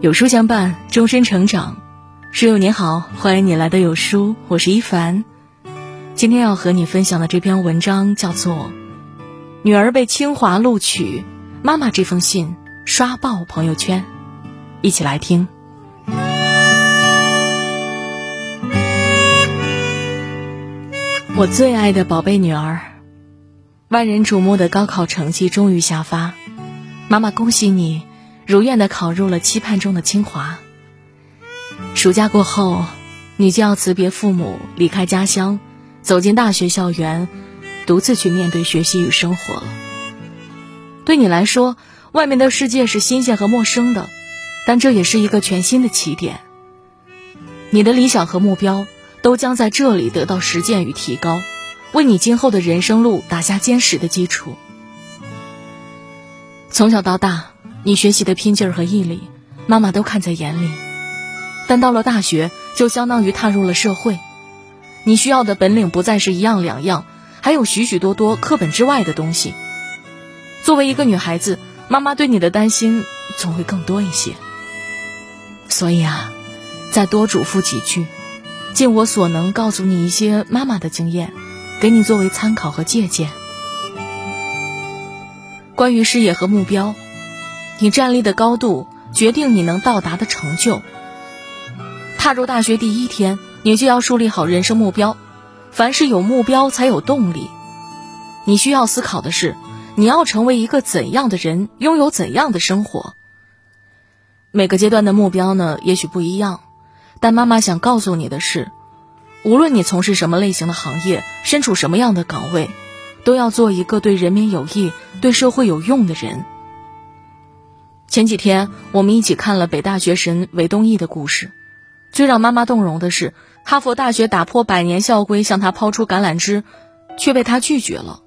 有书相伴，终身成长。书友你好，欢迎你来到有书，我是一凡。今天要和你分享的这篇文章叫做《女儿被清华录取，妈妈这封信刷爆朋友圈》，一起来听。我最爱的宝贝女儿，万人瞩目的高考成绩终于下发，妈妈恭喜你，如愿的考入了期盼中的清华。暑假过后，你就要辞别父母，离开家乡，走进大学校园，独自去面对学习与生活了。对你来说，外面的世界是新鲜和陌生的，但这也是一个全新的起点。你的理想和目标。都将在这里得到实践与提高，为你今后的人生路打下坚实的基础。从小到大，你学习的拼劲儿和毅力，妈妈都看在眼里。但到了大学，就相当于踏入了社会，你需要的本领不再是一样两样，还有许许多多课本之外的东西。作为一个女孩子，妈妈对你的担心总会更多一些。所以啊，再多嘱咐几句。尽我所能告诉你一些妈妈的经验，给你作为参考和借鉴。关于事业和目标，你站立的高度决定你能到达的成就。踏入大学第一天，你就要树立好人生目标。凡是有目标才有动力。你需要思考的是，你要成为一个怎样的人，拥有怎样的生活。每个阶段的目标呢，也许不一样。但妈妈想告诉你的是，无论你从事什么类型的行业，身处什么样的岗位，都要做一个对人民有益、对社会有用的人。前几天我们一起看了北大学神韦东奕的故事，最让妈妈动容的是，哈佛大学打破百年校规向他抛出橄榄枝，却被他拒绝了。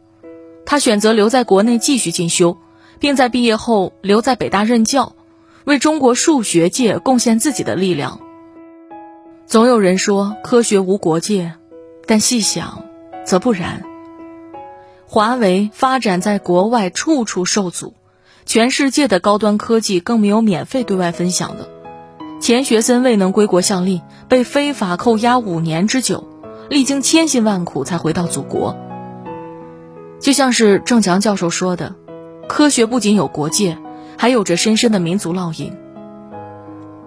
他选择留在国内继续进修，并在毕业后留在北大任教，为中国数学界贡献自己的力量。总有人说科学无国界，但细想，则不然。华为发展在国外处处受阻，全世界的高端科技更没有免费对外分享的。钱学森未能归国效力，被非法扣押五年之久，历经千辛万苦才回到祖国。就像是郑强教授说的：“科学不仅有国界，还有着深深的民族烙印。”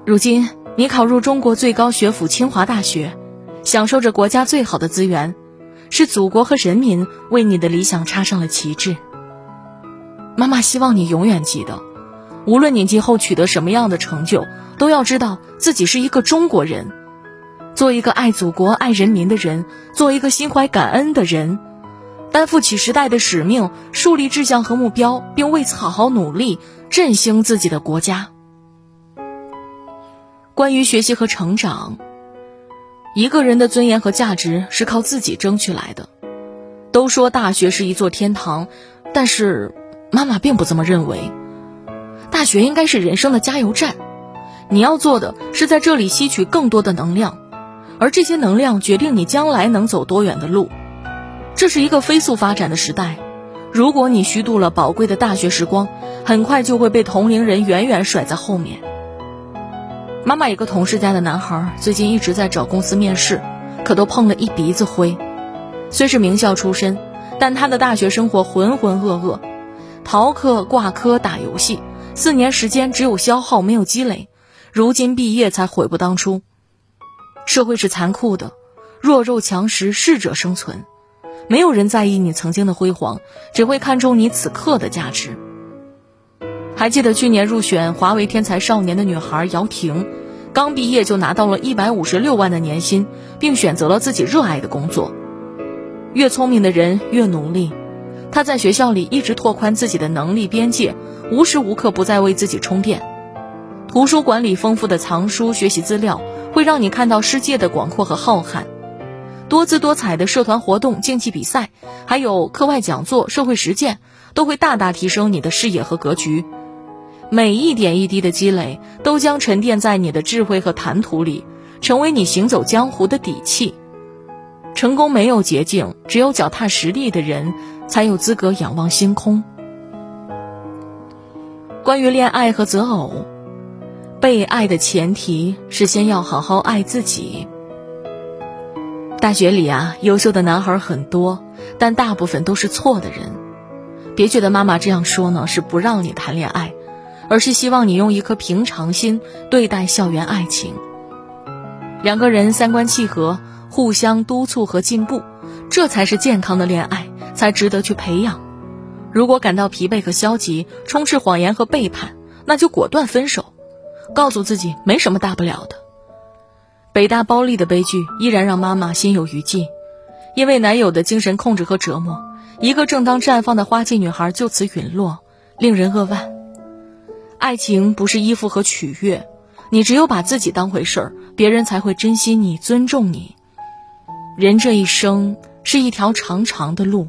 如今。你考入中国最高学府清华大学，享受着国家最好的资源，是祖国和人民为你的理想插上了旗帜。妈妈希望你永远记得，无论你今后取得什么样的成就，都要知道自己是一个中国人，做一个爱祖国、爱人民的人，做一个心怀感恩的人，担负起时代的使命，树立志向和目标，并为此好好努力，振兴自己的国家。关于学习和成长，一个人的尊严和价值是靠自己争取来的。都说大学是一座天堂，但是妈妈并不这么认为。大学应该是人生的加油站，你要做的是在这里吸取更多的能量，而这些能量决定你将来能走多远的路。这是一个飞速发展的时代，如果你虚度了宝贵的大学时光，很快就会被同龄人远远甩在后面。妈妈有个同事家的男孩，最近一直在找公司面试，可都碰了一鼻子灰。虽是名校出身，但他的大学生活浑浑噩噩，逃课、挂科、打游戏，四年时间只有消耗没有积累。如今毕业才悔不当初。社会是残酷的，弱肉强食，适者生存。没有人在意你曾经的辉煌，只会看重你此刻的价值。还记得去年入选华为天才少年的女孩姚婷，刚毕业就拿到了一百五十六万的年薪，并选择了自己热爱的工作。越聪明的人越努力，他在学校里一直拓宽自己的能力边界，无时无刻不在为自己充电。图书馆里丰富的藏书、学习资料，会让你看到世界的广阔和浩瀚。多姿多彩的社团活动、竞技比赛，还有课外讲座、社会实践，都会大大提升你的视野和格局。每一点一滴的积累，都将沉淀在你的智慧和谈吐里，成为你行走江湖的底气。成功没有捷径，只有脚踏实地的人，才有资格仰望星空。关于恋爱和择偶，被爱的前提是先要好好爱自己。大学里啊，优秀的男孩很多，但大部分都是错的人。别觉得妈妈这样说呢，是不让你谈恋爱，而是希望你用一颗平常心对待校园爱情。两个人三观契合，互相督促和进步，这才是健康的恋爱，才值得去培养。如果感到疲惫和消极，充斥谎言和背叛，那就果断分手，告诉自己没什么大不了的。北大包丽的悲剧依然让妈妈心有余悸，因为男友的精神控制和折磨。一个正当绽放的花季女孩就此陨落，令人扼腕。爱情不是依附和取悦，你只有把自己当回事儿，别人才会珍惜你、尊重你。人这一生是一条长长的路，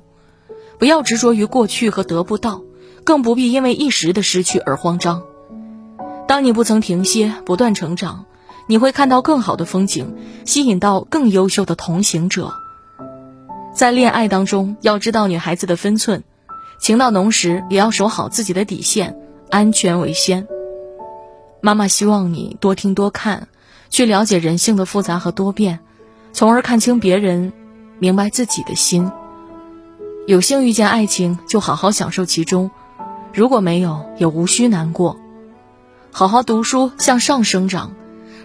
不要执着于过去和得不到，更不必因为一时的失去而慌张。当你不曾停歇，不断成长，你会看到更好的风景，吸引到更优秀的同行者。在恋爱当中，要知道女孩子的分寸，情到浓时也要守好自己的底线，安全为先。妈妈希望你多听多看，去了解人性的复杂和多变，从而看清别人，明白自己的心。有幸遇见爱情，就好好享受其中；如果没有，也无需难过。好好读书，向上生长。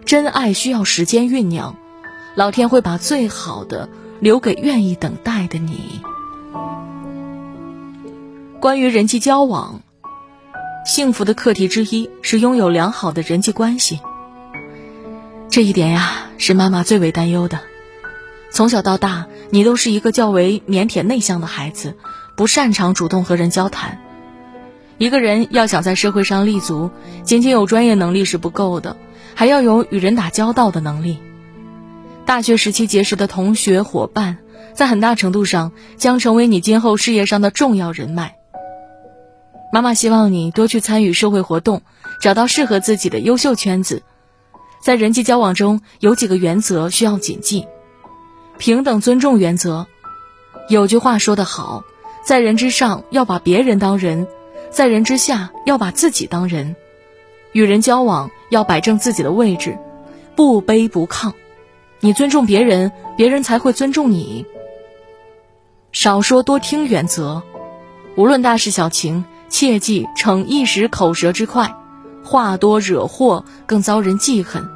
真爱需要时间酝酿，老天会把最好的。留给愿意等待的你。关于人际交往，幸福的课题之一是拥有良好的人际关系。这一点呀，是妈妈最为担忧的。从小到大，你都是一个较为腼腆内向的孩子，不擅长主动和人交谈。一个人要想在社会上立足，仅仅有专业能力是不够的，还要有与人打交道的能力。大学时期结识的同学伙伴，在很大程度上将成为你今后事业上的重要人脉。妈妈希望你多去参与社会活动，找到适合自己的优秀圈子。在人际交往中，有几个原则需要谨记：平等尊重原则。有句话说得好，在人之上要把别人当人，在人之下要把自己当人。与人交往要摆正自己的位置，不卑不亢。你尊重别人，别人才会尊重你。少说多听原则，无论大事小情，切忌逞一时口舌之快，话多惹祸，更遭人记恨。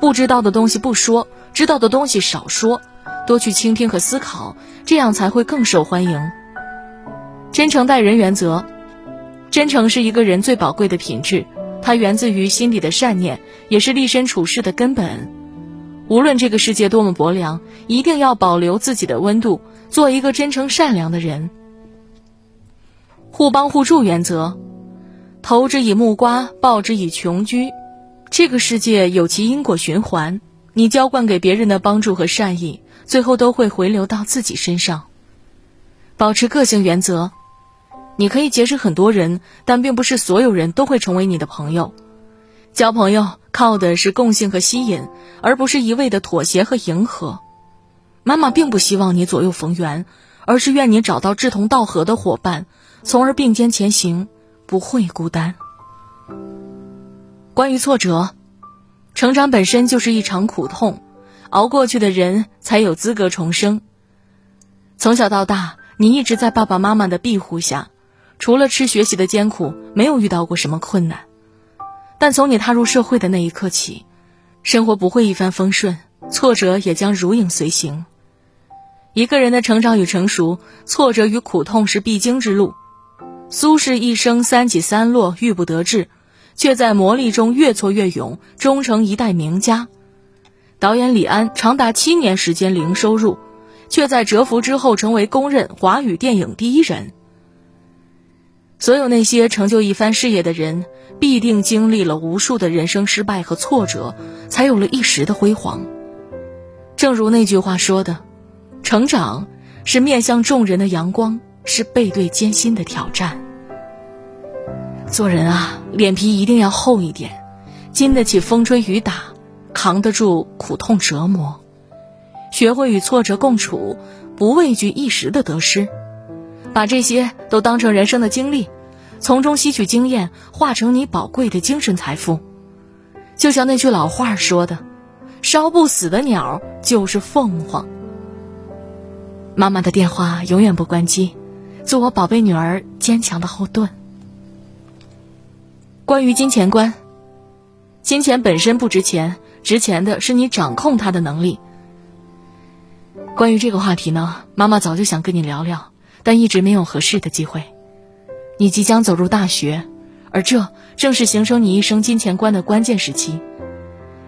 不知道的东西不说，知道的东西少说，多去倾听和思考，这样才会更受欢迎。真诚待人原则，真诚是一个人最宝贵的品质，它源自于心底的善念，也是立身处世的根本。无论这个世界多么薄凉，一定要保留自己的温度，做一个真诚善良的人。互帮互助原则，投之以木瓜，报之以琼琚。这个世界有其因果循环，你浇灌给别人的帮助和善意，最后都会回流到自己身上。保持个性原则，你可以结识很多人，但并不是所有人都会成为你的朋友。交朋友靠的是共性和吸引，而不是一味的妥协和迎合。妈妈并不希望你左右逢源，而是愿你找到志同道合的伙伴，从而并肩前行，不会孤单。关于挫折，成长本身就是一场苦痛，熬过去的人才有资格重生。从小到大，你一直在爸爸妈妈的庇护下，除了吃学习的艰苦，没有遇到过什么困难。但从你踏入社会的那一刻起，生活不会一帆风顺，挫折也将如影随形。一个人的成长与成熟，挫折与苦痛是必经之路。苏轼一生三起三落，郁不得志，却在磨砺中越挫越勇，终成一代名家。导演李安长达七年时间零收入，却在蛰伏之后成为公认华语电影第一人。所有那些成就一番事业的人，必定经历了无数的人生失败和挫折，才有了一时的辉煌。正如那句话说的：“成长是面向众人的阳光，是背对艰辛的挑战。”做人啊，脸皮一定要厚一点，经得起风吹雨打，扛得住苦痛折磨，学会与挫折共处，不畏惧一时的得失。把这些都当成人生的经历，从中吸取经验，化成你宝贵的精神财富。就像那句老话说的：“烧不死的鸟就是凤凰。”妈妈的电话永远不关机，做我宝贝女儿坚强的后盾。关于金钱观，金钱本身不值钱，值钱的是你掌控它的能力。关于这个话题呢，妈妈早就想跟你聊聊，但一直没有合适的机会。你即将走入大学，而这正是形成你一生金钱观的关键时期。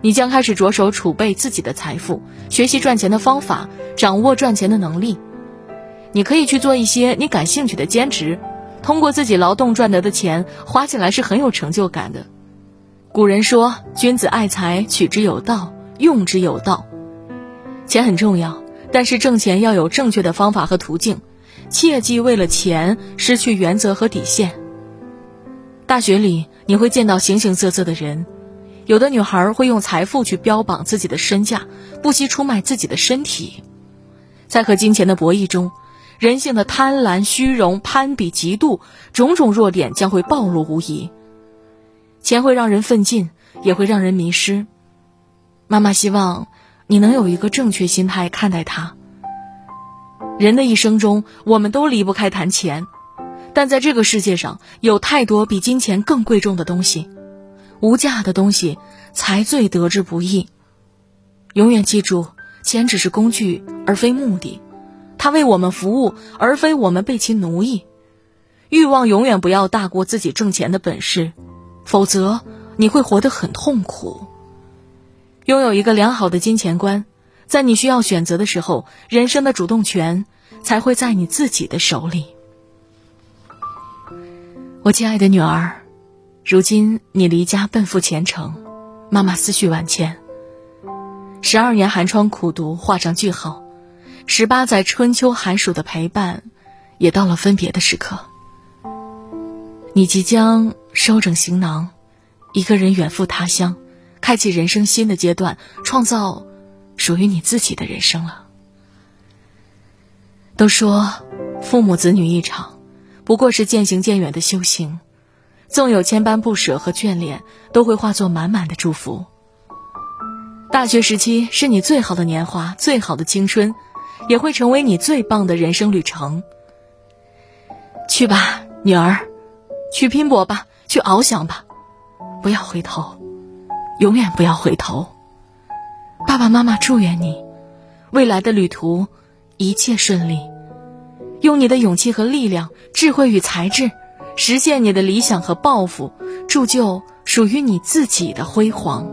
你将开始着手储备自己的财富，学习赚钱的方法，掌握赚钱的能力。你可以去做一些你感兴趣的兼职，通过自己劳动赚得的钱，花起来是很有成就感的。古人说：“君子爱财，取之有道，用之有道。”钱很重要，但是挣钱要有正确的方法和途径，切忌为了钱失去原则和底线。大学里你会见到形形色色的人。有的女孩会用财富去标榜自己的身价，不惜出卖自己的身体，在和金钱的博弈中，人性的贪婪、虚荣、攀比、嫉妒，种种弱点将会暴露无遗。钱会让人奋进，也会让人迷失。妈妈希望你能有一个正确心态看待它。人的一生中，我们都离不开谈钱，但在这个世界上，有太多比金钱更贵重的东西。无价的东西才最得之不易。永远记住，钱只是工具，而非目的。它为我们服务，而非我们被其奴役。欲望永远不要大过自己挣钱的本事，否则你会活得很痛苦。拥有一个良好的金钱观，在你需要选择的时候，人生的主动权才会在你自己的手里。我亲爱的女儿。如今你离家奔赴前程，妈妈思绪万千。十二年寒窗苦读画上句号，十八载春秋寒暑的陪伴，也到了分别的时刻。你即将收整行囊，一个人远赴他乡，开启人生新的阶段，创造属于你自己的人生了。都说父母子女一场，不过是渐行渐远的修行。纵有千般不舍和眷恋，都会化作满满的祝福。大学时期是你最好的年华，最好的青春，也会成为你最棒的人生旅程。去吧，女儿，去拼搏吧，去翱翔吧，不要回头，永远不要回头。爸爸妈妈祝愿你，未来的旅途一切顺利。用你的勇气和力量，智慧与才智。实现你的理想和抱负，铸就属于你自己的辉煌。